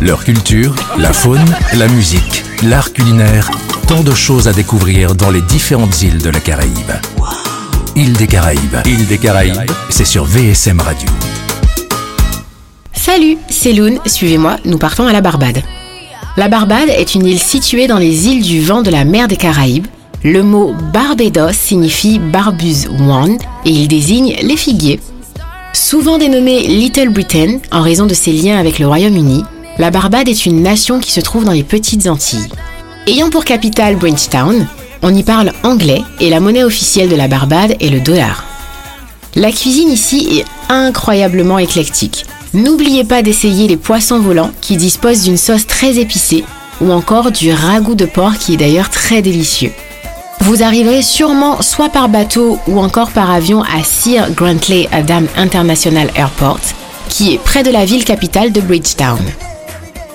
Leur culture, la faune, la musique, l'art culinaire, tant de choses à découvrir dans les différentes îles de la Caraïbe. Île des Caraïbes, île des Caraïbes, c'est sur VSM Radio. Salut, c'est Loun, suivez-moi, nous partons à la Barbade. La Barbade est une île située dans les îles du vent de la mer des Caraïbes. Le mot Barbados signifie Barbus One et il désigne les figuiers. Souvent dénommée Little Britain en raison de ses liens avec le Royaume-Uni, la Barbade est une nation qui se trouve dans les petites Antilles. Ayant pour capitale Bridgetown, on y parle anglais et la monnaie officielle de la Barbade est le dollar. La cuisine ici est incroyablement éclectique. N'oubliez pas d'essayer les poissons volants qui disposent d'une sauce très épicée ou encore du ragoût de porc qui est d'ailleurs très délicieux. Vous arriverez sûrement soit par bateau ou encore par avion à Sir Grantley Adam International Airport, qui est près de la ville capitale de Bridgetown.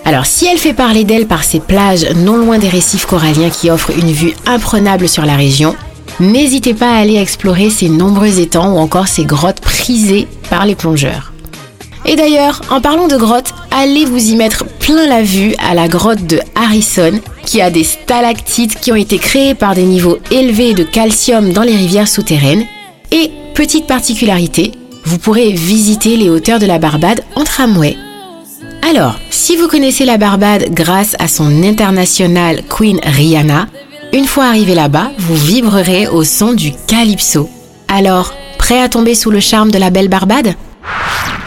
Alors si elle fait parler d'elle par ses plages non loin des récifs coralliens qui offrent une vue imprenable sur la région, n'hésitez pas à aller explorer ses nombreux étangs ou encore ses grottes prisées par les plongeurs. Et d'ailleurs, en parlant de grottes, allez vous y mettre plein la vue à la grotte de Harrison, qui a des stalactites qui ont été créées par des niveaux élevés de calcium dans les rivières souterraines. Et petite particularité, vous pourrez visiter les hauteurs de la Barbade en tramway. Alors, si vous connaissez la Barbade grâce à son internationale Queen Rihanna, une fois arrivé là-bas, vous vibrerez au son du calypso. Alors, prêt à tomber sous le charme de la belle Barbade?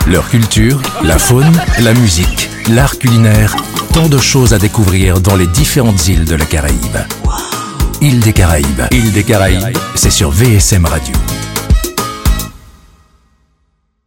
Leur culture, la faune, la musique, l'art culinaire, tant de choses à découvrir dans les différentes îles de la Caraïbe. Île des Caraïbes, île des Caraïbes, c'est sur VSM Radio.